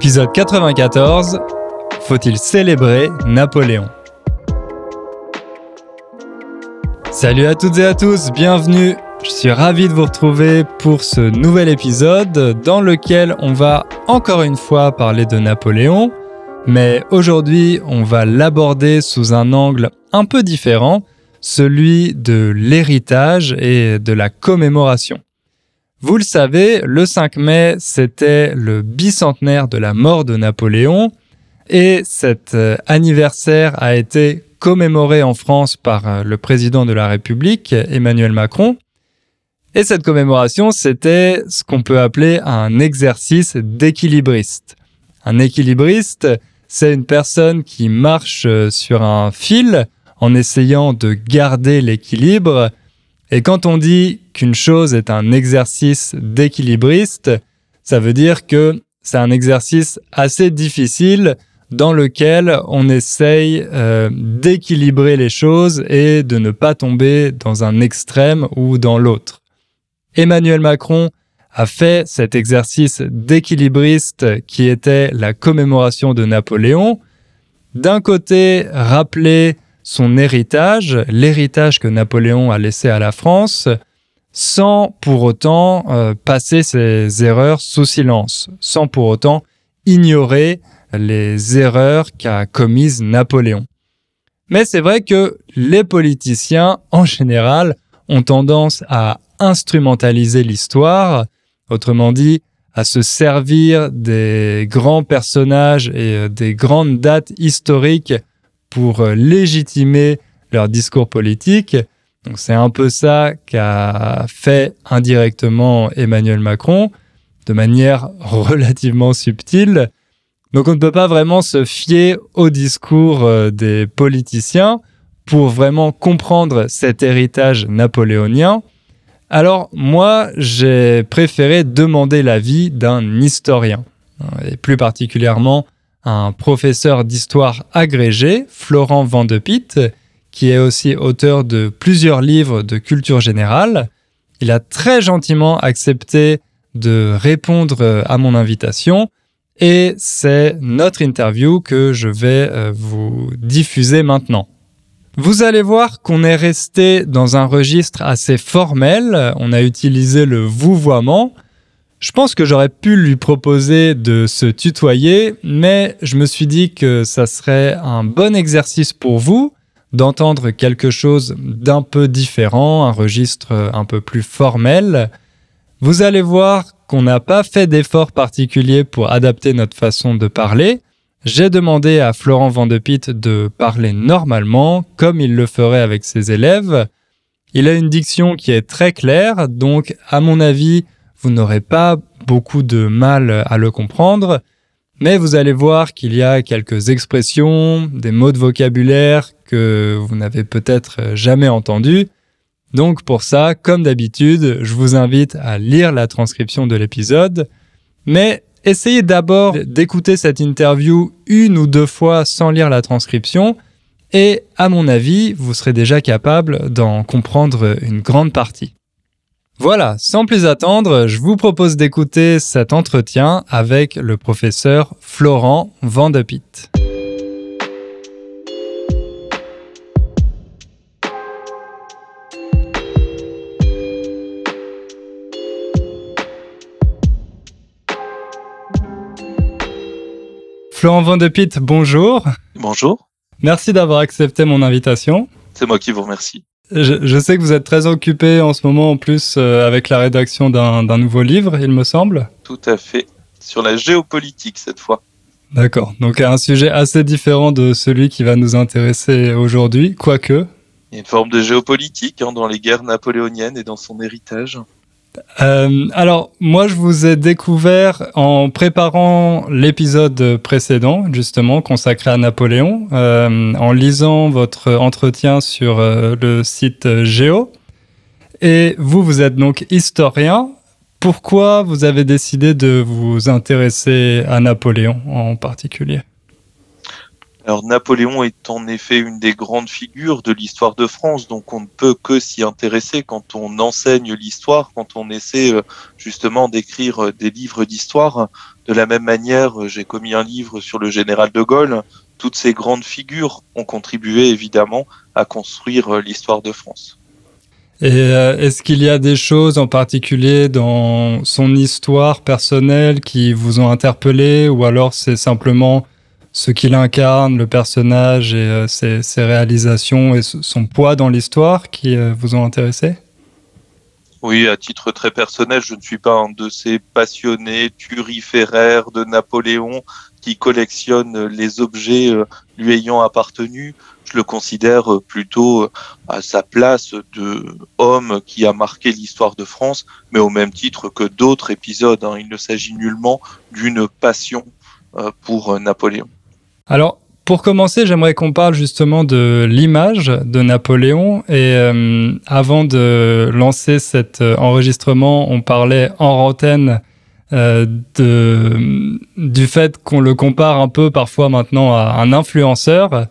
Épisode 94. Faut-il célébrer Napoléon? Salut à toutes et à tous, bienvenue. Je suis ravi de vous retrouver pour ce nouvel épisode dans lequel on va encore une fois parler de Napoléon, mais aujourd'hui on va l'aborder sous un angle un peu différent, celui de l'héritage et de la commémoration. Vous le savez, le 5 mai, c'était le bicentenaire de la mort de Napoléon, et cet euh, anniversaire a été commémoré en France par euh, le président de la République, Emmanuel Macron. Et cette commémoration, c'était ce qu'on peut appeler un exercice d'équilibriste. Un équilibriste, c'est une personne qui marche euh, sur un fil en essayant de garder l'équilibre. Et quand on dit qu'une chose est un exercice d'équilibriste, ça veut dire que c'est un exercice assez difficile dans lequel on essaye euh, d'équilibrer les choses et de ne pas tomber dans un extrême ou dans l'autre. Emmanuel Macron a fait cet exercice d'équilibriste qui était la commémoration de Napoléon. D'un côté, rappeler son héritage, l'héritage que Napoléon a laissé à la France, sans pour autant euh, passer ses erreurs sous silence, sans pour autant ignorer les erreurs qu'a commises Napoléon. Mais c'est vrai que les politiciens, en général, ont tendance à instrumentaliser l'histoire, autrement dit, à se servir des grands personnages et euh, des grandes dates historiques pour euh, légitimer leur discours politique. C'est un peu ça qu'a fait indirectement Emmanuel Macron, de manière relativement subtile. Donc on ne peut pas vraiment se fier au discours euh, des politiciens pour vraiment comprendre cet héritage napoléonien. Alors moi, j'ai préféré demander l'avis d'un historien, et plus particulièrement un professeur d'histoire agrégé, Florent Van de Pitt, qui est aussi auteur de plusieurs livres de culture générale. Il a très gentiment accepté de répondre à mon invitation et c'est notre interview que je vais euh, vous diffuser maintenant. Vous allez voir qu'on est resté dans un registre assez formel, on a utilisé le vouvoiement. Je pense que j'aurais pu lui proposer de se tutoyer, mais je me suis dit que ça serait un bon exercice pour vous d'entendre quelque chose d'un peu différent, un registre un peu plus formel. Vous allez voir qu'on n'a pas fait d'effort particulier pour adapter notre façon de parler. J'ai demandé à Florent Van de Pitt de parler normalement, comme il le ferait avec ses élèves. Il a une diction qui est très claire, donc à mon avis, vous n'aurez pas beaucoup de mal à le comprendre, mais vous allez voir qu'il y a quelques expressions, des mots de vocabulaire que vous n'avez peut-être jamais entendus. Donc pour ça, comme d'habitude, je vous invite à lire la transcription de l'épisode, mais essayez d'abord d'écouter cette interview une ou deux fois sans lire la transcription, et à mon avis, vous serez déjà capable d'en comprendre une grande partie. Voilà, sans plus attendre, je vous propose d'écouter cet entretien avec le professeur Florent Vandepitt. Florent Van de Pitt, bonjour. Bonjour. Merci d'avoir accepté mon invitation. C'est moi qui vous remercie. Je, sais que vous êtes très occupé en ce moment en plus euh, avec la rédaction d'un nouveau livre, il me semble. Tout à fait. Sur la géopolitique cette fois. D'accord. Donc un sujet assez différent de celui qui va nous intéresser aujourd'hui, quoique. Il y a une forme de géopolitique hein, dans les guerres napoléoniennes et dans son héritage. Euh, alors, moi, je vous ai découvert en préparant l'épisode précédent, justement, consacré à Napoléon, euh, en lisant votre entretien sur euh, le site Géo. Et vous, vous êtes donc historien. Pourquoi vous avez décidé de vous intéresser à Napoléon en particulier? Alors Napoléon est en effet une des grandes figures de l'histoire de France, donc on ne peut que s'y intéresser quand on enseigne l'histoire, quand on essaie euh, justement d'écrire euh, des livres d'histoire. De la même manière, euh, j'ai commis un livre sur le général de Gaulle. Toutes ces grandes figures ont contribué évidemment à construire l'histoire de France. Et est-ce qu'il y a des choses en particulier dans son histoire personnelle qui vous ont interpellé ou alors c'est simplement ce qu'il incarne, le personnage et euh, ses, réalisations et son poids dans l'histoire qui euh, vous ont intéressé? Oui, à titre très personnel, je ne suis pas un de ces passionnés turiféraires de Napoléon qui collectionne les objets euh, lui ayant appartenu. Je le considère plutôt à sa place de homme qui a marqué l'histoire de France, mais au même titre que d'autres épisodes. Hein. Il ne s'agit nullement d'une passion pour Napoléon. Alors, pour commencer, j'aimerais qu'on parle justement de l'image de Napoléon. Et euh, avant de lancer cet euh, enregistrement, on parlait en antenne euh, du fait qu'on le compare un peu parfois maintenant à un influenceur.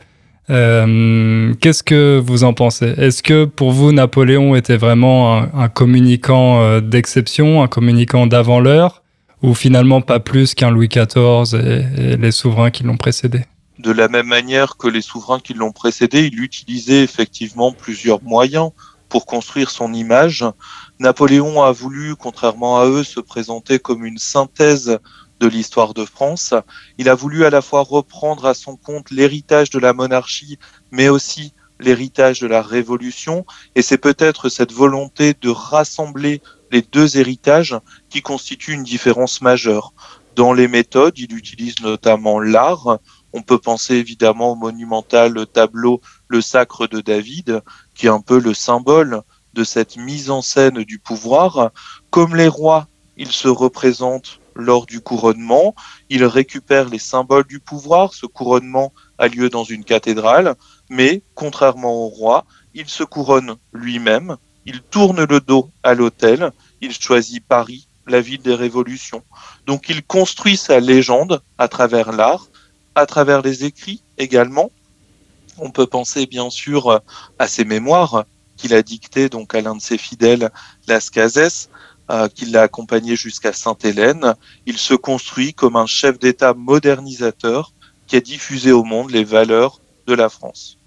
Qu'est-ce que vous en pensez? Est-ce que pour vous, Napoléon était vraiment un, communicant d'exception, un communicant d'avant l'heure? Ou finalement pas plus qu'un Louis XIV et, les souverains qui l'ont précédé de la même manière que les souverains qui l'ont précédé, il utilisait effectivement plusieurs moyens pour construire son image. Napoléon a voulu, contrairement à eux, se présenter comme une synthèse de l'histoire de France. Il a voulu à la fois reprendre à son compte l'héritage de la monarchie, mais aussi l'héritage de la Révolution. Et c'est peut-être cette volonté de rassembler les deux héritages qui constitue une différence majeure. Dans les méthodes, il utilise notamment l'art. On peut penser évidemment au monumental tableau Le Sacre de David, qui est un peu le symbole de cette mise en scène du pouvoir. Comme les rois, il se représente lors du couronnement. Il récupère les symboles du pouvoir. Ce couronnement a lieu dans une cathédrale, mais contrairement au roi, il se couronne lui-même il tourne le dos à l'autel, il choisit Paris, la ville des révolutions. Donc il construit sa légende à travers l'art, à travers les écrits également. On peut penser bien sûr à ses mémoires qu'il a dictées donc à l'un de ses fidèles, Las Cases, euh, qui l'a accompagné jusqu'à Sainte-Hélène. Il se construit comme un chef d'État modernisateur qui a diffusé au monde les valeurs de la France.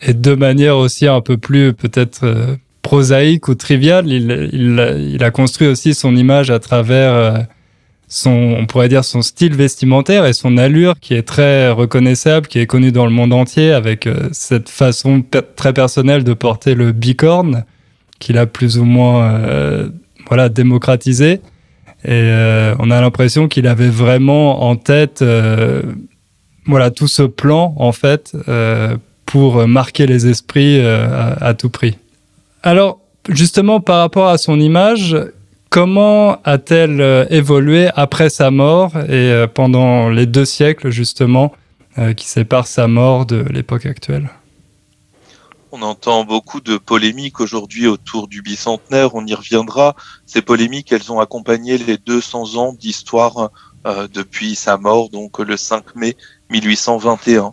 Et de manière aussi un peu plus peut-être euh, prosaïque ou trivial. Il, a construit aussi son image à travers euh, son, on pourrait dire, son style vestimentaire et son allure qui est très reconnaissable, qui est connue dans le monde entier avec euh, cette façon très personnelle de porter le bicorne qu'il a plus ou moins voilà, démocratisé. Et on a l'impression qu'il avait vraiment en tête voilà, tout ce plan, en fait, pour marquer les esprits à tout prix. Alors, justement, par rapport à son image, comment a-t-elle euh, évolué après sa mort et euh, pendant les deux siècles, justement, euh, qui séparent sa mort de l'époque actuelle? On entend beaucoup de polémiques aujourd'hui autour du bicentenaire, on y reviendra. Ces polémiques, elles ont accompagné les 200 ans d'histoire depuis sa mort, donc le 5 mai 1821.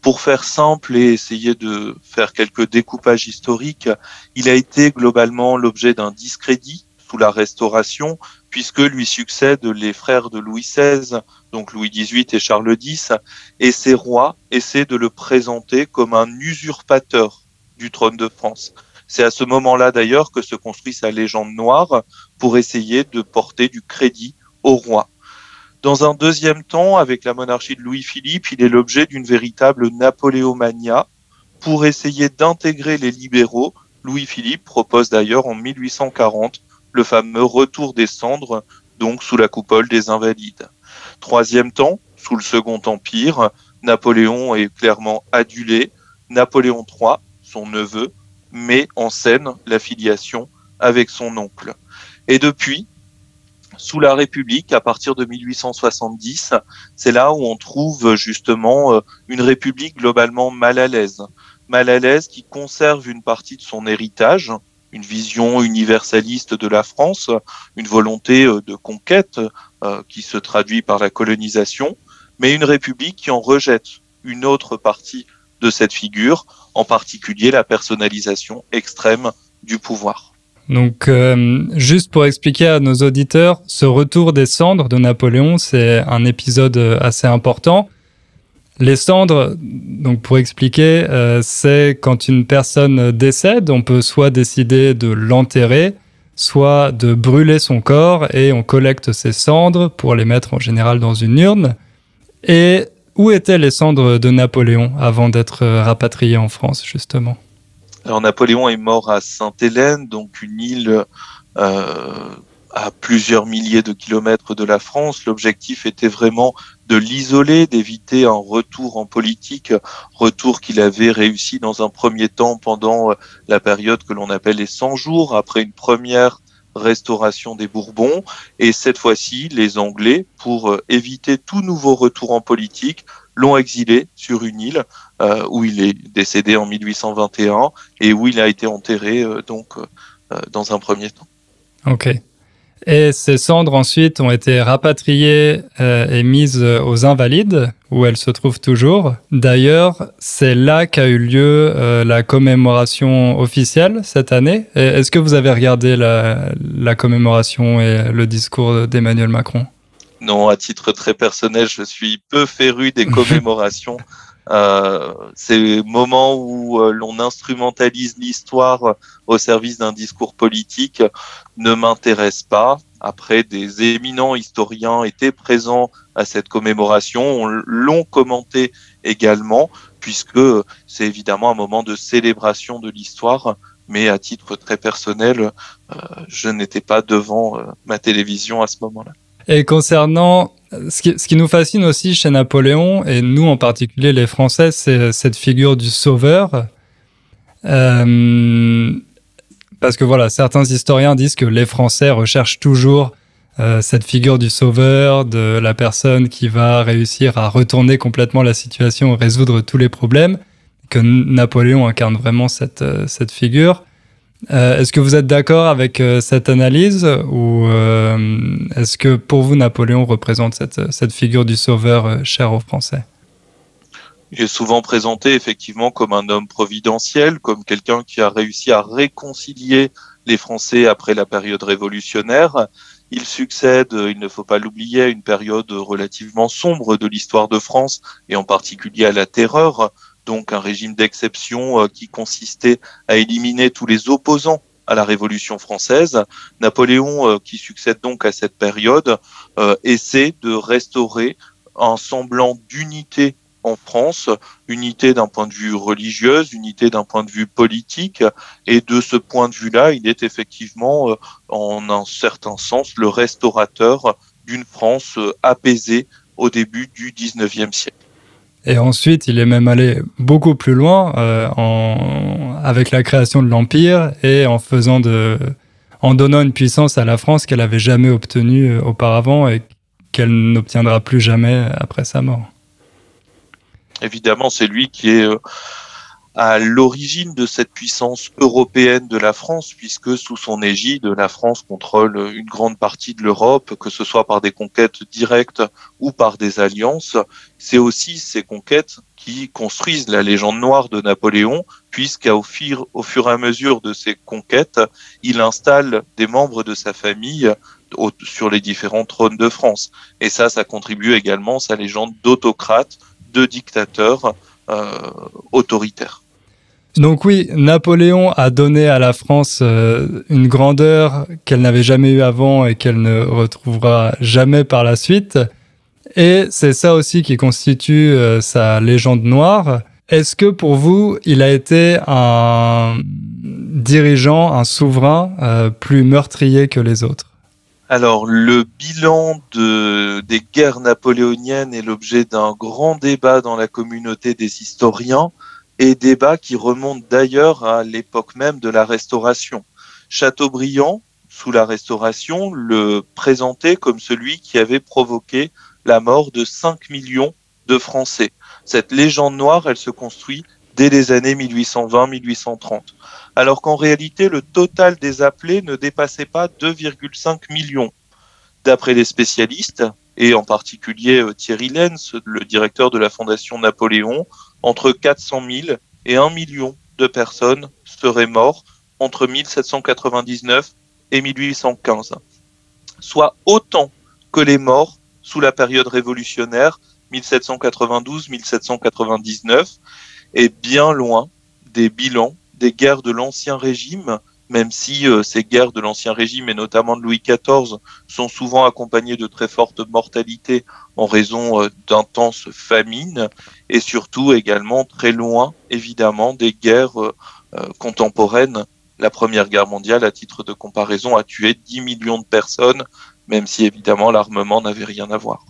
Pour faire simple et essayer de faire quelques découpages historiques, il a été globalement l'objet d'un discrédit sous la Restauration, puisque lui succèdent les frères de Louis XVI, donc Louis XVIII et Charles X, et ces rois essaient de le présenter comme un usurpateur du trône de France. C'est à ce moment-là d'ailleurs que se construit sa légende noire pour essayer de porter du crédit au roi. Dans un deuxième temps, avec la monarchie de Louis-Philippe, il est l'objet d'une véritable napoléomania. Pour essayer d'intégrer les libéraux, Louis-Philippe propose d'ailleurs en 1840 le fameux retour des cendres, donc sous la coupole des Invalides. Troisième temps, sous le Second Empire, Napoléon est clairement adulé. Napoléon III, son neveu, met en scène la filiation avec son oncle. Et depuis, sous la République, à partir de 1870, c'est là où on trouve justement euh, une République globalement mal à l'aise. Mal à l'aise qui conserve une partie de son héritage, une vision universaliste de la France, une volonté euh, de conquête euh, qui se traduit par la colonisation, mais une République qui en rejette une autre partie de cette figure, en particulier la personnalisation extrême du pouvoir. Donc, euh, juste pour expliquer à nos auditeurs, ce retour des cendres de Napoléon, c'est un épisode assez important. Les cendres, donc pour expliquer, euh, c'est quand une personne décède, on peut soit décider de l'enterrer, soit de brûler son corps et on collecte ses cendres pour les mettre en général dans une urne. Et où étaient les cendres de Napoléon avant d'être rapatrié en France, justement? Alors Napoléon est mort à Sainte-Hélène, donc une île euh, à plusieurs milliers de kilomètres de la France. L'objectif était vraiment de l'isoler, d'éviter un retour en politique, retour qu'il avait réussi dans un premier temps pendant euh, la période que l'on appelle les 100 jours, après une première restauration des Bourbons. Et cette fois-ci, les Anglais, pour euh, éviter tout nouveau retour en politique, l'ont exilé sur une île euh, où il est décédé en 1821 et où il a été enterré donc dans un premier temps. Ok. Et ces cendres ensuite ont été rapatriées euh, et mises aux Invalides, où elles se trouvent toujours. D'ailleurs, c'est là qu'a eu lieu euh, la commémoration officielle cette année. Est-ce que vous avez regardé la commémoration et le discours d'Emmanuel Macron? Non, à titre très personnel, je suis peu féru des commémorations. Euh, ces moments où euh, l'on instrumentalise l'histoire au service d'un discours politique ne m'intéressent pas. Après, des éminents historiens étaient présents à cette commémoration, l'ont commenté également, puisque c'est évidemment un moment de célébration de l'histoire, mais à titre très personnel, euh, je n'étais pas devant ma télévision à ce moment-là. Et concernant ce qui, nous fascine aussi chez Napoléon, et nous en particulier les Français, c'est cette figure du sauveur. Euh, parce que voilà, certains historiens disent que les Français recherchent toujours euh, cette figure du sauveur, de la personne qui va réussir à retourner complètement la situation, résoudre tous les problèmes, que Napoléon incarne vraiment cette, euh, cette figure. Euh, est-ce que vous êtes d'accord avec euh, cette analyse ou euh, est-ce que pour vous Napoléon représente cette, cette figure du sauveur cher aux Français? Il est souvent présenté effectivement comme un homme providentiel, comme quelqu'un qui a réussi à réconcilier les Français après la période révolutionnaire. Il succède, il ne faut pas l'oublier, à une période relativement sombre de l'histoire de France et en particulier à la terreur donc un régime d'exception euh, qui consistait à éliminer tous les opposants à la Révolution française. Napoléon, euh, qui succède donc à cette période, euh, essaie de restaurer un semblant d'unité en France, unité d'un point de vue religieux, unité d'un point de vue politique, et de ce point de vue-là, il est effectivement, en un certain sens, le restaurateur d'une France apaisée au début du XIXe siècle. Et ensuite, il est même allé beaucoup plus loin euh, avec la création de l'Empire et en faisant de, en donnant une puissance à la France qu'elle n'avait jamais obtenue euh, auparavant et qu'elle n'obtiendra plus jamais après sa mort. Évidemment, c'est lui qui est euh, à l'origine de cette puissance européenne de la France, puisque sous son égide, la France contrôle une grande partie de l'Europe, que ce soit par des conquêtes directes ou par des alliances. C'est aussi ces conquêtes qui construisent la légende noire de Napoléon, puisqu'au fur, au fur et à mesure de ces conquêtes, il installe des membres de sa famille sur les différents trônes de France. Et ça, ça contribue également à sa légende d'autocrate, de dictateur euh, autoritaire. Donc oui, Napoléon a donné à la France euh, une grandeur qu'elle n'avait jamais eue avant et qu'elle ne retrouvera jamais par la suite. Et c'est ça aussi qui constitue euh, sa légende noire. Est-ce que pour vous, il a été un dirigeant, un souverain euh, plus meurtrier que les autres? Alors, le bilan de, des guerres napoléoniennes est l'objet d'un grand débat dans la communauté des historiens et débat qui remonte d'ailleurs à l'époque même de la Restauration. Chateaubriand, sous la Restauration, le présentait comme celui qui avait provoqué la mort de 5 millions de Français. Cette légende noire, elle se construit dès les années 1820-1830, alors qu'en réalité, le total des appelés ne dépassait pas 2,5 millions. D'après les spécialistes, et en particulier Thierry Lenz, le directeur de la Fondation Napoléon, entre 400 000 et 1 million de personnes seraient mortes entre 1799 et 1815, soit autant que les morts sous la période révolutionnaire 1792-1799 et bien loin des bilans des guerres de l'Ancien Régime, même si euh, ces guerres de l'Ancien Régime et notamment de Louis XIV sont souvent accompagnées de très fortes mortalités en raison euh, d'intenses famines et surtout également très loin évidemment des guerres euh, contemporaines. La Première Guerre mondiale, à titre de comparaison, a tué 10 millions de personnes, même si évidemment l'armement n'avait rien à voir.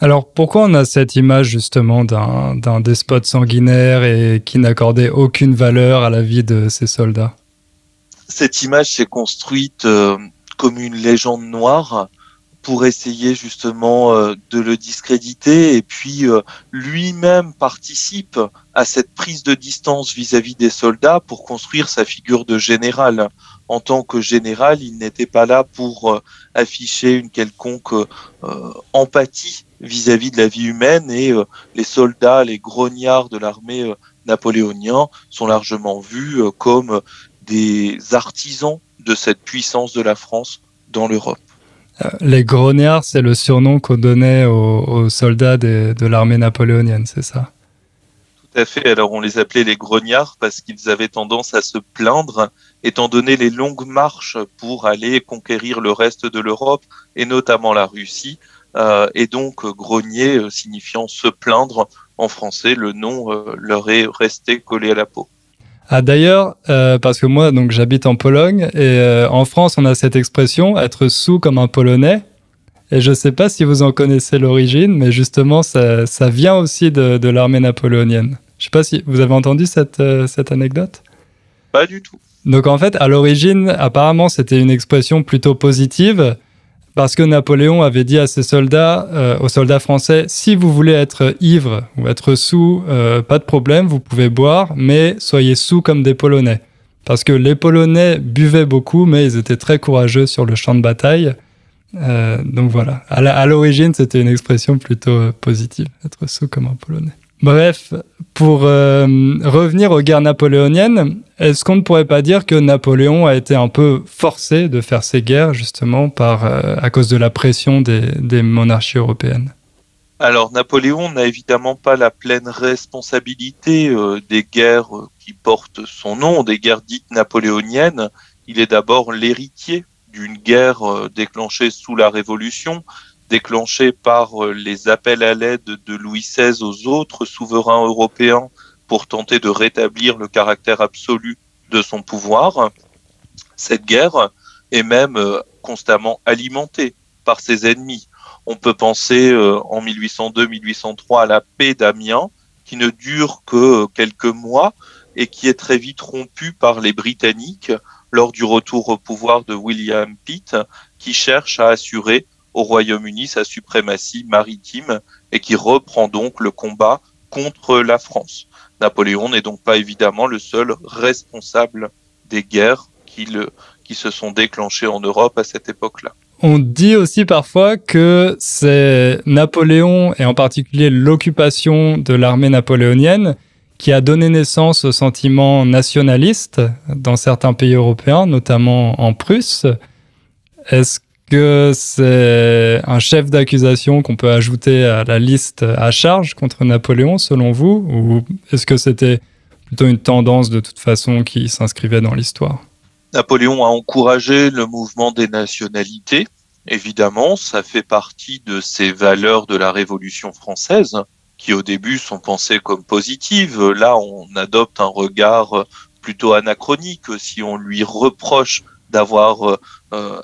Alors pourquoi on a cette image justement d'un despote sanguinaire et qui n'accordait aucune valeur à la vie de ses soldats? Cette image s'est construite euh, comme une légende noire pour essayer justement euh, de le discréditer et puis euh, lui-même participe à cette prise de distance vis-à-vis des soldats pour construire sa figure de général. En tant que général, il n'était pas là pour afficher une quelconque empathie vis-à-vis de la vie humaine et euh, les soldats, les grognards de l'armée euh, napoléonien sont largement vus euh, comme des artisans de cette puissance de la France dans l'Europe. Les grognards, c'est le surnom qu'on donnait aux, soldats de, de l'armée napoléonienne, c'est ça? Tout à fait. Alors on les appelait les grognards parce qu'ils avaient tendance à se plaindre, étant donné les longues marches pour aller conquérir le reste de l'Europe et notamment la Russie. Euh, et donc grogner euh, signifiant se plaindre en français, le nom euh, leur est resté collé à la peau. Ah d'ailleurs, parce que moi donc j'habite en Pologne et en France on a cette expression être sous comme un Polonais. Et je ne sais pas si vous en connaissez l'origine, mais justement ça, ça vient aussi de, de l'armée napoléonienne. Je ne sais pas si vous avez entendu cette, cette anecdote? Pas du tout. Donc en fait, à l'origine, apparemment, c'était une expression plutôt positive parce que Napoléon avait dit à ses soldats, euh, aux soldats français, si vous voulez être ivre ou être sous, euh, pas de problème, vous pouvez boire, mais soyez sous comme des Polonais. Parce que les Polonais buvaient beaucoup, mais ils étaient très courageux sur le champ de bataille. Euh, donc voilà, à l'origine, c'était une expression plutôt positive, être sous comme un Polonais. Bref, pour euh, revenir aux guerres napoléoniennes, est-ce qu'on ne pourrait pas dire que Napoléon a été un peu forcé de faire ces guerres justement par, euh, à cause de la pression des, monarchies européennes? Alors Napoléon n'a évidemment pas la pleine responsabilité euh, des guerres qui portent son nom, des guerres dites napoléoniennes. Il est d'abord l'héritier d'une guerre déclenchée sous la Révolution, déclenché par euh, les appels à l'aide de Louis XVI aux autres souverains européens pour tenter de rétablir le caractère absolu de son pouvoir. Cette guerre est même euh, constamment alimentée par ses ennemis. On peut penser euh, en 1802-1803 à la paix d'Amiens, qui ne dure que quelques mois et qui est très vite rompue par les Britanniques lors du retour au pouvoir de William Pitt, qui cherche à assurer au Royaume-Uni sa suprématie maritime et qui reprend donc le combat contre la France. Napoléon n'est donc pas évidemment le seul responsable des guerres qui, se sont déclenchées en Europe à cette époque-là. On dit aussi parfois que c'est Napoléon et en particulier l'occupation de l'armée napoléonienne qui a donné naissance au sentiment nationaliste dans certains pays européens, notamment en Prusse. Est-ce que c'est un chef d'accusation qu'on peut ajouter à la liste à charge contre Napoléon, selon vous Ou est-ce que c'était plutôt une tendance de toute façon qui s'inscrivait dans l'histoire? Napoléon a encouragé le mouvement des nationalités. Évidemment, ça fait partie de ces valeurs de la Révolution française qui au début sont pensées comme positives. Là, on adopte un regard plutôt anachronique si on lui reproche d'avoir euh,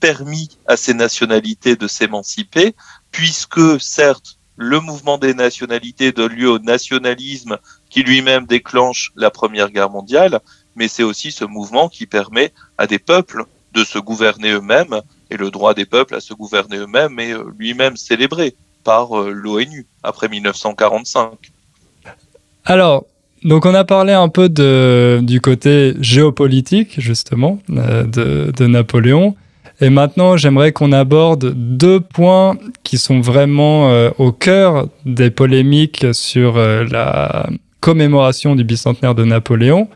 permis à ces nationalités de s'émanciper, puisque certes, le mouvement des nationalités donne lieu au nationalisme qui lui-même déclenche la Première Guerre mondiale, mais c'est aussi ce mouvement qui permet à des peuples de se gouverner eux-mêmes, et le droit des peuples à se gouverner eux-mêmes est euh, lui-même célébré par euh, l'ONU après 1945. Alors, donc on a parlé un peu du côté géopolitique, justement, euh, de Napoléon. Et maintenant, j'aimerais qu'on aborde deux points qui sont vraiment euh, au cœur des polémiques sur euh, la commémoration du bicentenaire de Napoléon,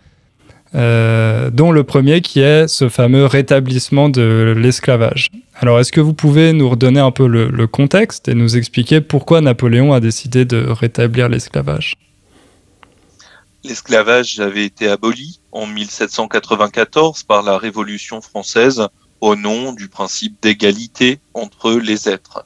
euh, dont le premier qui est ce fameux rétablissement de l'esclavage. Alors, est-ce que vous pouvez nous redonner un peu le, le contexte et nous expliquer pourquoi Napoléon a décidé de rétablir l'esclavage? L'esclavage avait été aboli en 1794 par la Révolution française au nom du principe d'égalité entre les êtres.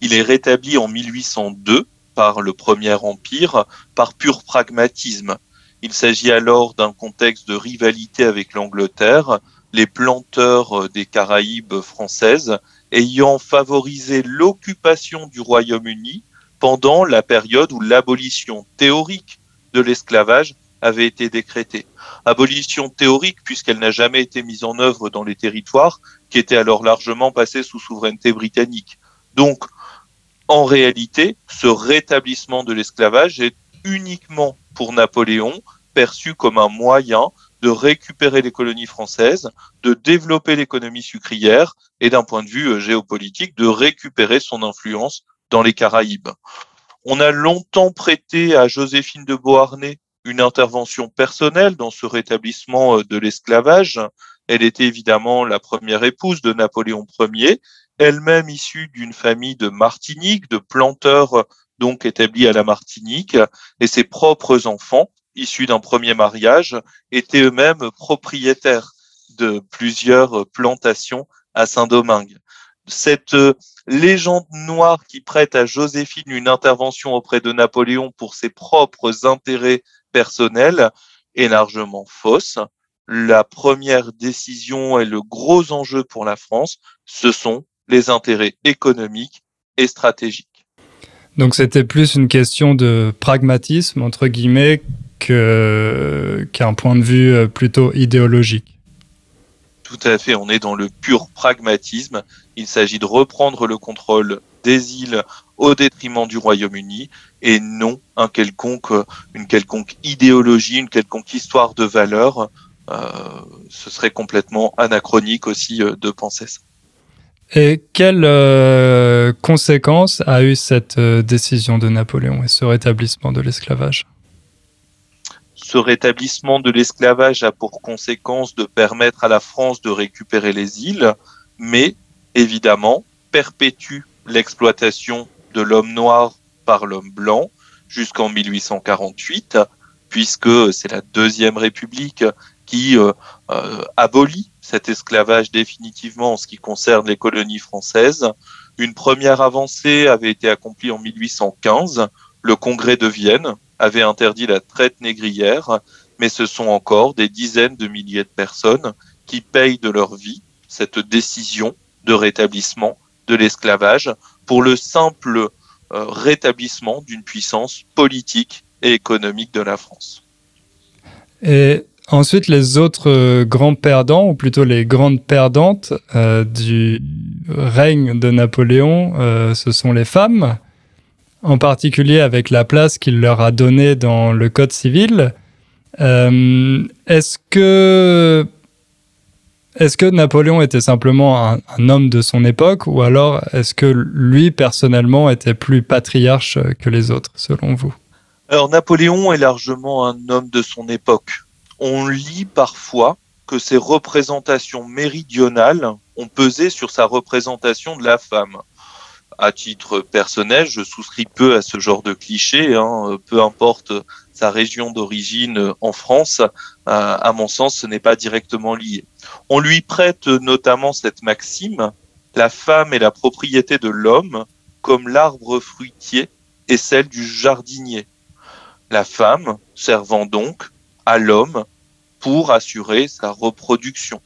Il est rétabli en 1802 par le Premier Empire par pur pragmatisme. Il s'agit alors d'un contexte de rivalité avec l'Angleterre, les planteurs des Caraïbes françaises ayant favorisé l'occupation du Royaume-Uni pendant la période où l'abolition théorique de l'esclavage avait été décrétée. Abolition théorique puisqu'elle n'a jamais été mise en œuvre dans les territoires qui étaient alors largement passés sous souveraineté britannique. Donc, en réalité, ce rétablissement de l'esclavage est uniquement pour Napoléon perçu comme un moyen de récupérer les colonies françaises, de développer l'économie sucrière et d'un point de vue euh, géopolitique, de récupérer son influence dans les Caraïbes. On a longtemps prêté à Joséphine de Beauharnais une intervention personnelle dans ce rétablissement euh, de l'esclavage. Elle était évidemment la première épouse de Napoléon Ier, elle-même issue d'une famille de Martinique, de planteurs donc établis à la Martinique, et ses propres enfants, issus d'un premier mariage, étaient eux-mêmes propriétaires de plusieurs plantations à Saint-Domingue. Cette euh, légende noire qui prête à Joséphine une intervention auprès de Napoléon pour ses propres intérêts personnelle est largement fausse. La première décision et le gros enjeu pour la France, ce sont les intérêts économiques et stratégiques. Donc c'était plus une question de pragmatisme, entre guillemets, qu'un point de vue euh, plutôt idéologique. Tout à fait, on est dans le pur pragmatisme. Il s'agit de reprendre le contrôle des îles au détriment du Royaume-Uni et non un quelconque, une quelconque idéologie, une quelconque histoire de valeur. Euh, ce serait complètement anachronique aussi euh, de penser ça. Et quelles euh, conséquences a eu cette décision de Napoléon et ce rétablissement de l'esclavage? Ce rétablissement de l'esclavage a pour conséquence de permettre à la France de récupérer les îles, mais évidemment perpétue l'exploitation de l'homme noir par l'homme blanc jusqu'en 1848, puisque c'est la Deuxième République qui euh, euh, abolit cet esclavage définitivement en ce qui concerne les colonies françaises. Une première avancée avait été accomplie en 1815. Le Congrès de Vienne avait interdit la traite négrière, mais ce sont encore des dizaines de milliers de personnes qui payent de leur vie cette décision de rétablissement de l'esclavage pour le simple rétablissement d'une puissance politique et économique de la France. Et ensuite, les autres euh, grands perdants, ou plutôt les grandes perdantes euh, du règne de Napoléon, ce sont les femmes, en particulier avec la place qu'il leur a donnée dans le Code civil. Est-ce que est-ce que Napoléon était simplement un, homme de son époque ou alors est-ce que lui personnellement était plus patriarche que les autres selon vous? Alors Napoléon est largement un homme de son époque. On lit parfois que ses représentations méridionales ont pesé sur sa représentation de la femme. À titre personnel, je souscris peu à ce genre de cliché, hein, peu importe sa région d'origine en France, à mon sens, ce n'est pas directement lié. On lui prête notamment cette maxime, la femme est la propriété de l'homme, comme l'arbre fruitier est celle du jardinier. La femme servant donc à l'homme pour assurer sa reproduction.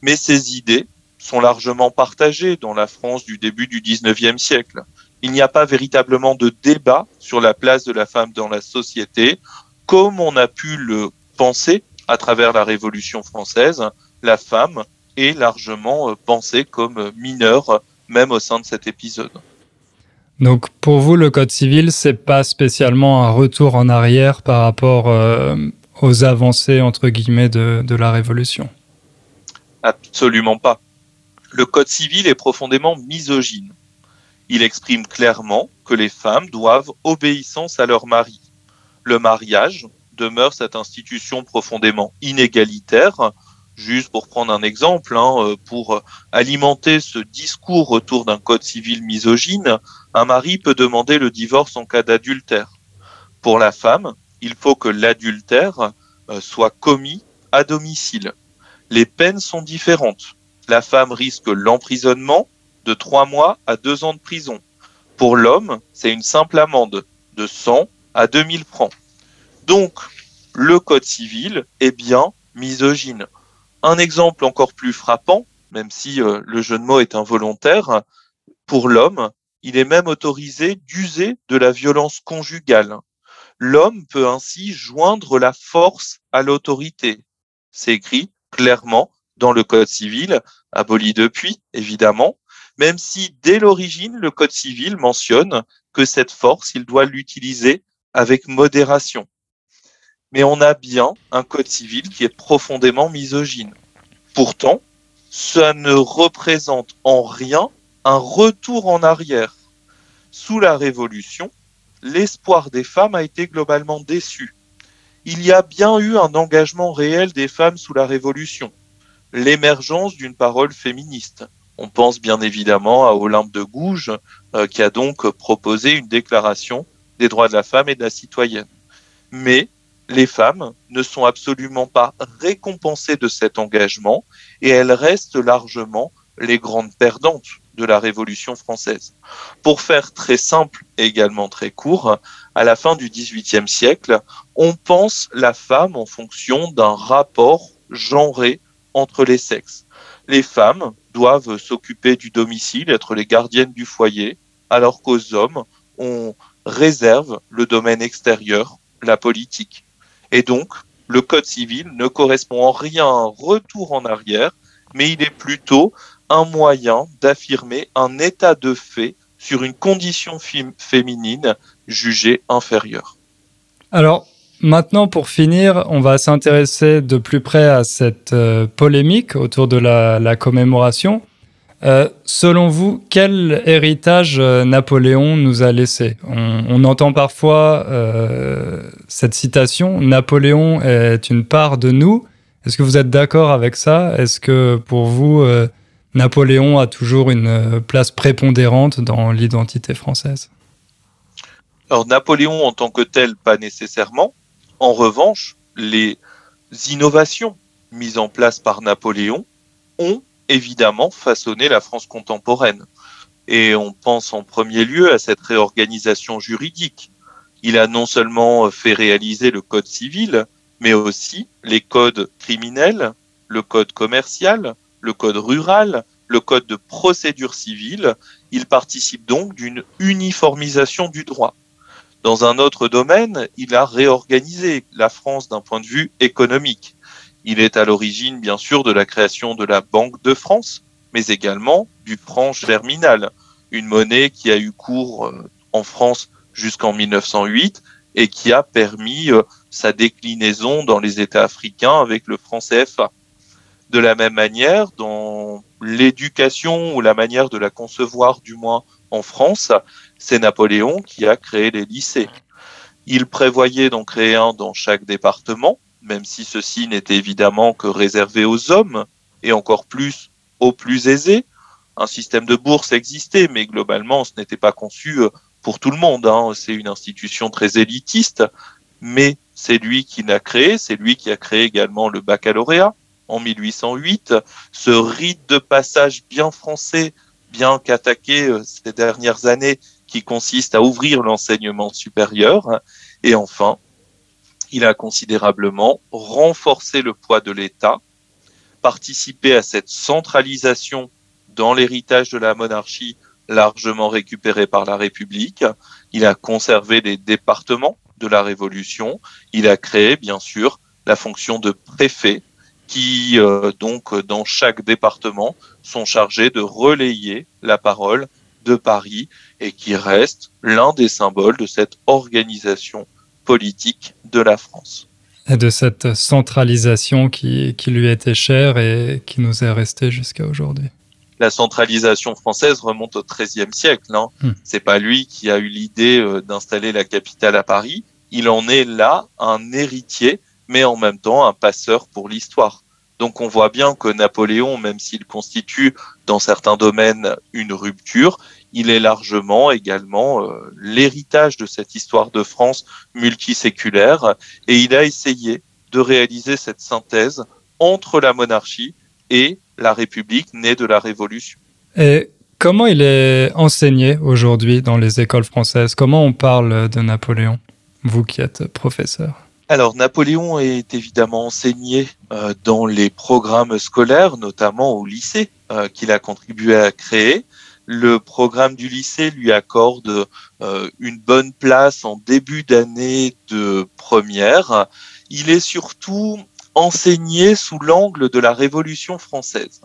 Mais ces idées sont largement partagées dans la France du début du XIXe siècle il n'y a pas véritablement de débat sur la place de la femme dans la société, comme on a pu le penser à travers la Révolution française. La femme est largement euh, pensée comme mineure, même au sein de cet épisode. Donc pour vous, le Code civil, c'est pas spécialement un retour en arrière par rapport euh, aux avancées entre guillemets de, de la Révolution? Absolument pas. Le Code civil est profondément misogyne. Il exprime clairement que les femmes doivent obéissance à leur mari. Le mariage demeure cette institution profondément inégalitaire. Juste pour prendre un exemple, hein, euh, pour alimenter ce discours autour d'un code civil misogyne, un mari peut demander le divorce en cas d'adultère. Pour la femme, il faut que l'adultère euh, soit commis à domicile. Les peines sont différentes. La femme risque l'emprisonnement de trois mois à deux ans de prison. Pour l'homme, c'est une simple amende de 100 à 2000 francs. Donc, le Code civil est bien misogyne. Un exemple encore plus frappant, même si euh, le jeu de mots est involontaire, pour l'homme, il est même autorisé d'user de la violence conjugale. L'homme peut ainsi joindre la force à l'autorité. C'est écrit clairement dans le Code civil, aboli depuis, évidemment, même si dès l'origine, le Code civil mentionne que cette force, il doit l'utiliser avec modération. Mais on a bien un Code civil qui est profondément misogyne. Pourtant, ça ne représente en rien un retour en arrière. Sous la Révolution, l'espoir des femmes a été globalement déçu. Il y a bien eu un engagement réel des femmes sous la Révolution, l'émergence d'une parole féministe. On pense bien évidemment à Olympe de Gouges, euh, qui a donc proposé une déclaration des droits de la femme et de la citoyenne. Mais les femmes ne sont absolument pas récompensées de cet engagement et elles restent largement les grandes perdantes de la Révolution française. Pour faire très simple et également très court, à la fin du XVIIIe siècle, on pense la femme en fonction d'un rapport genré entre les sexes. Les femmes doivent s'occuper du domicile, être les gardiennes du foyer, alors qu'aux hommes, on réserve le domaine extérieur, la politique. Et donc, le Code civil ne correspond en rien à un retour en arrière, mais il est plutôt un moyen d'affirmer un état de fait sur une condition féminine jugée inférieure. Alors, maintenant, pour finir, on va s'intéresser de plus près à cette euh, polémique autour de la, commémoration. Euh, selon vous, quel héritage euh, Napoléon nous a laissé on, entend parfois cette citation Napoléon est une part de nous. Est-ce que vous êtes d'accord avec ça? Est-ce que pour vous, Napoléon a toujours une euh, place prépondérante dans l'identité française? Alors Napoléon en tant que tel, pas nécessairement. En revanche, les innovations mises en place par Napoléon ont évidemment façonné la France contemporaine. Et on pense en premier lieu à cette réorganisation juridique. Il a non seulement fait réaliser le code civil, mais aussi les codes criminels, le code commercial, le code rural, le code de procédure civile. Il participe donc d'une uniformisation du droit. Dans un autre domaine, il a réorganisé la France d'un point de vue économique. Il est à l'origine, bien sûr, de la création de la Banque de France, mais également du franc germinal, une monnaie qui a eu cours euh, en France jusqu'en 1908 et qui a permis euh, sa déclinaison dans les États africains avec le franc CFA. De la même manière, dans l'éducation ou la manière de la concevoir, du moins en France, c'est Napoléon qui a créé les lycées. Il prévoyait d'en créer un dans chaque département, même si ceci n'était évidemment que réservé aux hommes et encore plus aux plus aisés. Un système de bourse existait, mais globalement, ce n'était pas conçu euh, pour tout le monde. Hein. C'est une institution très élitiste, mais c'est lui qui l'a créé, c'est lui qui a créé également le baccalauréat en 1808, ce rite de passage bien français, bien qu'attaqué euh, ces dernières années, qui consiste à ouvrir l'enseignement supérieur. Et enfin, il a considérablement renforcé le poids de l'État, participé à cette centralisation dans l'héritage de la monarchie largement récupéré par la République. Il a conservé les départements de la Révolution. Il a créé, bien sûr, la fonction de préfet qui, euh, donc, dans chaque département, sont chargés de relayer la parole de Paris et qui reste l'un des symboles de cette organisation politique de la France. Et de cette centralisation qui, qui lui était chère et qui nous est restée jusqu'à aujourd'hui. la centralisation française remonte au XIIIe siècle. Hein. Hmm. C'est pas lui qui a eu l'idée euh, d'installer la capitale à Paris. Il en est là un héritier, mais en même temps un passeur pour l'histoire. Donc on voit bien que Napoléon, même s'il constitue dans certains domaines une rupture, il est largement également euh, l'héritage de cette histoire de France multiséculaire et il a essayé de réaliser cette synthèse entre la monarchie et la République née de la Révolution. Et comment il est enseigné aujourd'hui dans les écoles françaises? Comment on parle de Napoléon, vous qui êtes professeur? Alors Napoléon est évidemment enseigné euh, dans les programmes scolaires, notamment au lycée euh, qu'il a contribué à créer. Le programme du lycée lui accorde euh, une bonne place en début d'année de première. Il est surtout enseigné sous l'angle de la Révolution française.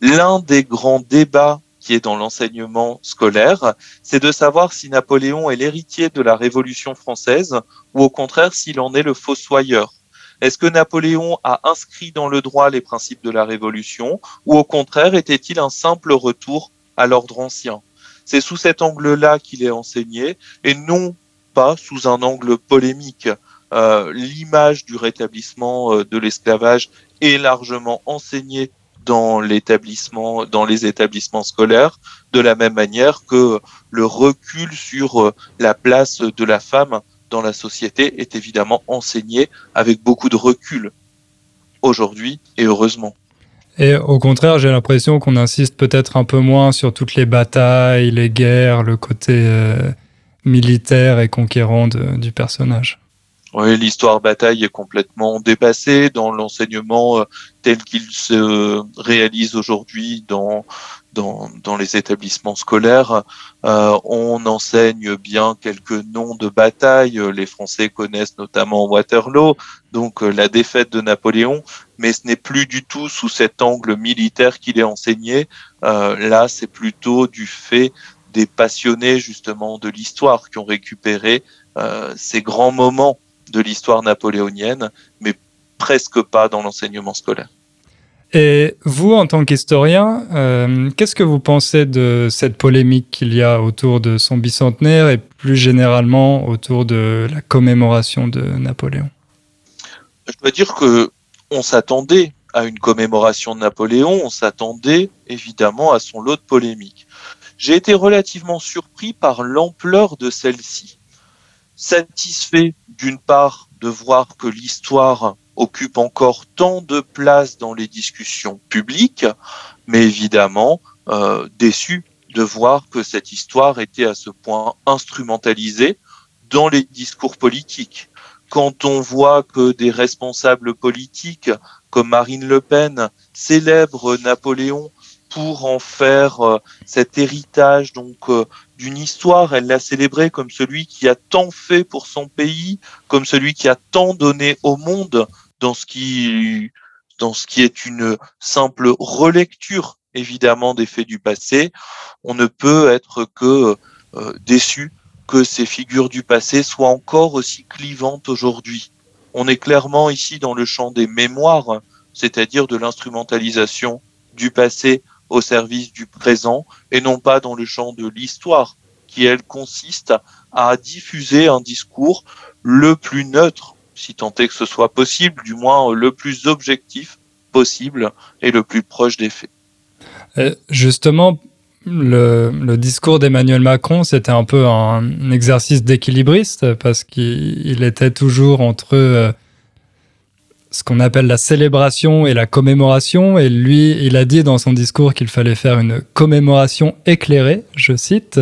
L'un des grands débats qui est dans l'enseignement scolaire, c'est de savoir si Napoléon est l'héritier de la Révolution française ou au contraire s'il en est le fossoyeur. Est-ce que Napoléon a inscrit dans le droit les principes de la Révolution ou au contraire était-il un simple retour à l'ordre ancien C'est sous cet angle-là qu'il est enseigné et non pas sous un angle polémique. Euh, l'image du rétablissement euh, de l'esclavage est largement enseignée dans l'établissement, dans les établissements scolaires, de la même manière que le recul sur euh, la place de la femme dans la société est évidemment enseigné avec beaucoup de recul aujourd'hui et heureusement. Et au contraire, j'ai l'impression qu'on insiste peut-être un peu moins sur toutes les batailles, les guerres, le côté militaire et conquérant du personnage. Oui, l'histoire bataille est complètement dépassée dans l'enseignement euh, tel qu'il se réalise aujourd'hui dans, dans, les établissements scolaires. Euh, on enseigne bien quelques noms de batailles. Les Français connaissent notamment Waterloo, donc euh, la défaite de Napoléon, mais ce n'est plus du tout sous cet angle militaire qu'il est enseigné. Euh, là, c'est plutôt du fait des passionnés justement de l'histoire qui ont récupéré euh, ces grands moments de l'histoire napoléonienne, mais presque pas dans l'enseignement scolaire. Et vous, en tant qu'historien, euh, qu'est-ce que vous pensez de cette polémique qu'il y a autour de son bicentenaire et plus généralement autour de la commémoration de Napoléon? Je dois dire que on s'attendait à une commémoration de Napoléon, on s'attendait évidemment à son lot de polémiques. J'ai été relativement surpris par l'ampleur de celle-ci satisfait d'une part de voir que l'histoire occupe encore tant de place dans les discussions publiques, mais évidemment euh, déçu de voir que cette histoire était à ce point instrumentalisée dans les discours politiques. Quand on voit que des responsables politiques comme Marine Le Pen célèbrent Napoléon pour en faire euh, cet héritage donc euh, d'une histoire. Elle l'a célébré comme celui qui a tant fait pour son pays, comme celui qui a tant donné au monde dans ce qui dans ce qui est une simple relecture évidemment des faits du passé. On ne peut être que euh, déçu que ces figures du passé soient encore aussi clivantes aujourd'hui. On est clairement ici dans le champ des mémoires, c'est-à-dire de l'instrumentalisation du passé au service du présent et non pas dans le champ de l'histoire qui, elle, consiste à diffuser un discours le plus neutre, si tant est que ce soit possible, du moins le plus objectif possible et le plus proche des faits. justement, le, discours d'Emmanuel Macron, c'était un peu un exercice d'équilibriste parce qu'il était toujours entre euh, ce qu'on appelle la célébration et la commémoration. Et lui, il a dit dans son discours qu'il fallait faire une commémoration éclairée, je cite.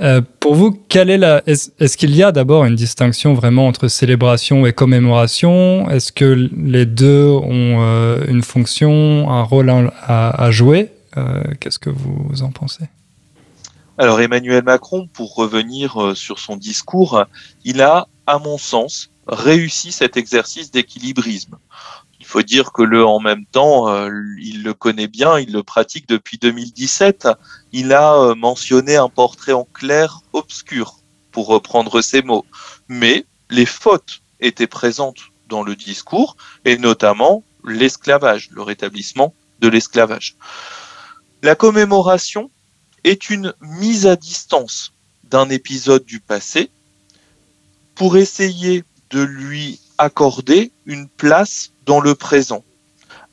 Euh, pour vous, est-ce, qu'il y a d'abord une distinction vraiment entre célébration et commémoration? Est-ce que les deux ont euh, une fonction, un rôle à, jouer? Qu'est-ce que vous en pensez? Alors Emmanuel Macron, pour revenir sur son discours, il a, à mon sens, réussi cet exercice d'équilibrisme. Il faut dire que le en même temps, euh, il le connaît bien, il le pratique depuis 2017. Il a euh, mentionné un portrait en clair obscur, pour reprendre ses mots. Mais les fautes étaient présentes dans le discours, et notamment l'esclavage, le rétablissement de l'esclavage. La commémoration est une mise à distance d'un épisode du passé pour essayer de lui accorder une place dans le présent,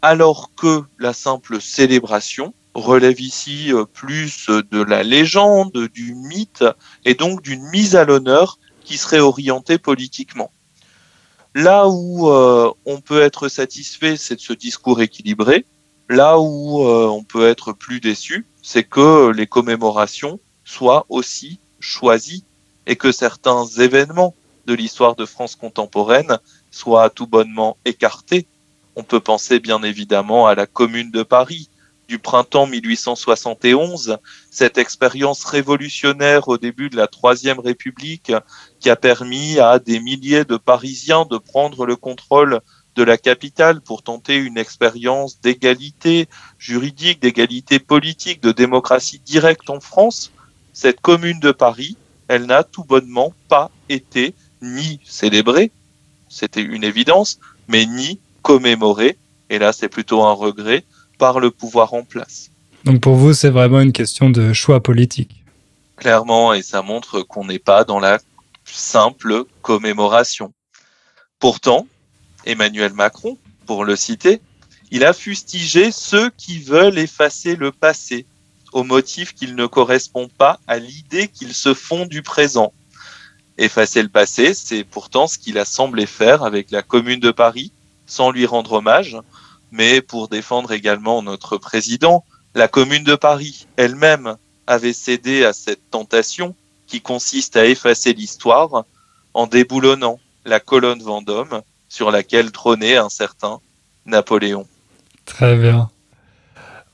alors que la simple célébration relève ici euh, plus de la légende, du mythe, et donc d'une mise à l'honneur qui serait orientée politiquement. Là où euh, on peut être satisfait, c'est de ce discours équilibré. Là où euh, on peut être plus déçu, c'est que les commémorations soient aussi choisies et que certains événements de l'histoire de France contemporaine soient tout bonnement écartés. On peut penser bien évidemment à la Commune de Paris, du printemps 1871, cette expérience révolutionnaire au début de la Troisième République qui a permis à des milliers de Parisiens de prendre le contrôle de la capitale pour tenter une expérience d'égalité juridique, d'égalité politique, de démocratie directe en France, cette commune de Paris, elle n'a tout bonnement pas été ni célébrée, c'était une évidence, mais ni commémorée, et là c'est plutôt un regret, par le pouvoir en place. Donc pour vous, c'est vraiment une question de choix politique. Clairement, et ça montre qu'on n'est pas dans la simple commémoration. Pourtant, Emmanuel Macron, pour le citer, il a fustigé ceux qui veulent effacer le passé au motif qu'il ne correspond pas à l'idée qu'ils se font du présent. Effacer le passé, c'est pourtant ce qu'il a semblé faire avec la Commune de Paris, sans lui rendre hommage, mais pour défendre également notre président, la Commune de Paris elle-même avait cédé à cette tentation qui consiste à effacer l'histoire en déboulonnant la colonne Vendôme sur laquelle trônait un certain Napoléon. Très bien.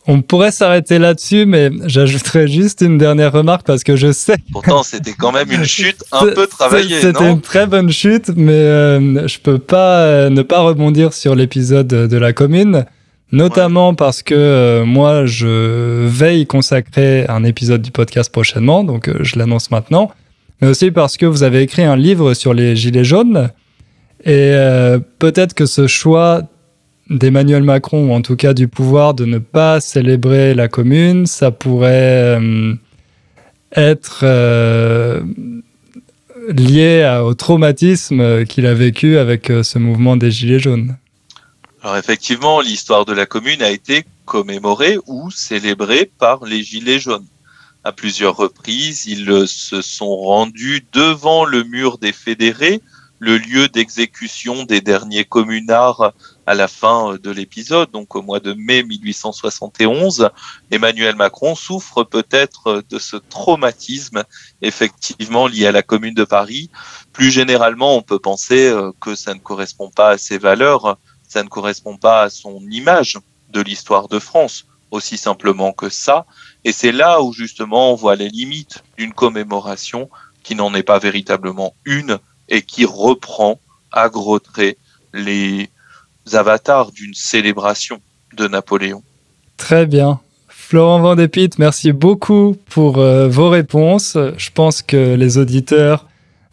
On pourrait s'arrêter là-dessus, mais j'ajouterais juste une dernière remarque parce que je sais. Pourtant, c'était quand même une chute un peu travaillée. C'était une très bonne chute, mais euh, je peux pas euh, ne pas rebondir sur l'épisode de la commune, notamment parce que euh, moi, je veille consacrer un épisode du podcast prochainement, donc je l'annonce maintenant, mais aussi parce que vous avez écrit un livre sur les gilets jaunes. Et peut-être que ce choix d'Emmanuel Macron, ou en tout cas du pouvoir de ne pas célébrer la commune, ça pourrait euh, être euh, lié au traumatisme qu'il a vécu avec euh, ce mouvement des Gilets jaunes. Alors effectivement, l'histoire de la commune a été commémorée ou célébrée par les Gilets jaunes. À plusieurs reprises, ils se sont rendus devant le mur des fédérés le lieu d'exécution des derniers communards à la fin de l'épisode, donc au mois de mai 1871, Emmanuel Macron souffre peut-être de ce traumatisme effectivement lié à la commune de Paris. Plus généralement, on peut penser euh, que ça ne correspond pas à ses valeurs, ça ne correspond pas à son image de l'histoire de France, aussi simplement que ça. Et c'est là où justement on voit les limites d'une commémoration qui n'en est pas véritablement une, et qui reprend à gros traits les avatars d'une célébration de Napoléon. Très bien. Florent Vandépit, merci beaucoup pour euh, vos réponses. Je pense que les auditeurs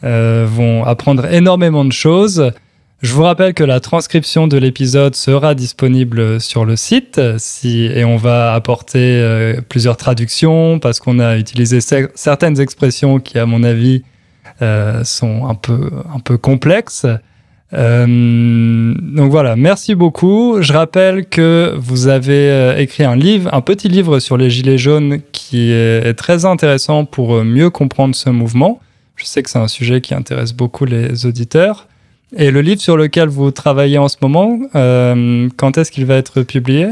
euh, vont apprendre énormément de choses. Je vous rappelle que la transcription de l'épisode sera disponible sur le site si, et on va apporter euh, plusieurs traductions parce qu'on a utilisé certaines expressions qui, à mon avis, sont un peu, un peu complexes. Euh, donc voilà, merci beaucoup. Je rappelle que vous avez euh, écrit un livre, un petit livre sur les gilets jaunes qui est très intéressant pour mieux comprendre ce mouvement. Je sais que c'est un sujet qui intéresse beaucoup les auditeurs. Et le livre sur lequel vous travaillez en ce moment, quand est-ce qu'il va être publié?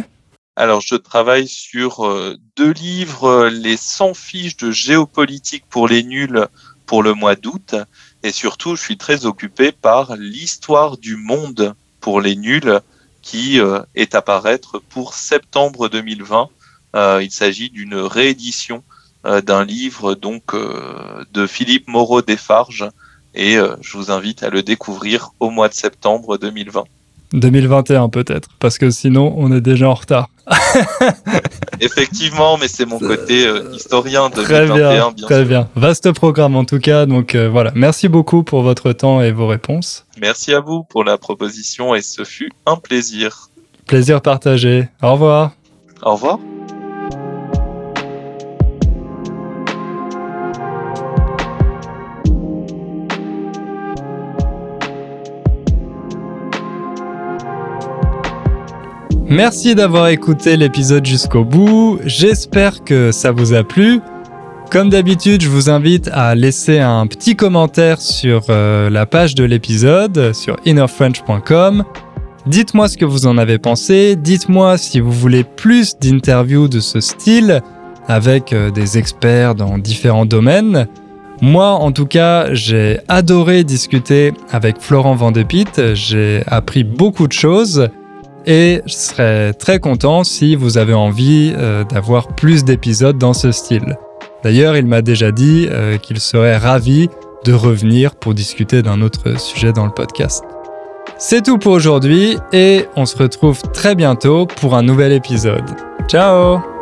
Alors, je travaille sur deux livres, les 100 fiches de géopolitique pour les nuls pour le mois d'août. Et surtout, je suis très occupé par l'histoire du monde pour les nuls qui euh, est à paraître pour septembre 2020. Euh, il s'agit d'une réédition euh, d'un livre donc de Philippe Moreau Desfarges et je vous invite à le découvrir au mois de septembre 2020. 2021 peut-être, parce que sinon on est déjà en retard. Effectivement, mais c'est mon côté euh, historien de très bien, Très bien, vaste programme en tout cas. Donc euh, voilà, merci beaucoup pour votre temps et vos réponses. Merci à vous pour la proposition et ce fut un plaisir. Plaisir partagé. Au revoir. Au revoir. Merci d'avoir écouté l'épisode jusqu'au bout, j'espère que ça vous a plu. Comme d'habitude, je vous invite à laisser un petit commentaire sur euh, la page de l'épisode sur innerfrench.com. Dites-moi ce que vous en avez pensé, dites-moi si vous voulez plus d'interviews de ce style avec euh, des experts dans différents domaines. Moi, en tout cas, j'ai adoré discuter avec Florent Vandepit, j'ai appris beaucoup de choses et je serais très content si vous avez envie euh, d'avoir plus d'épisodes dans ce style. D'ailleurs, il m'a déjà dit euh, qu'il serait ravi de revenir pour discuter d'un autre sujet dans le podcast. C'est tout pour aujourd'hui et on se retrouve très bientôt pour un nouvel épisode. Ciao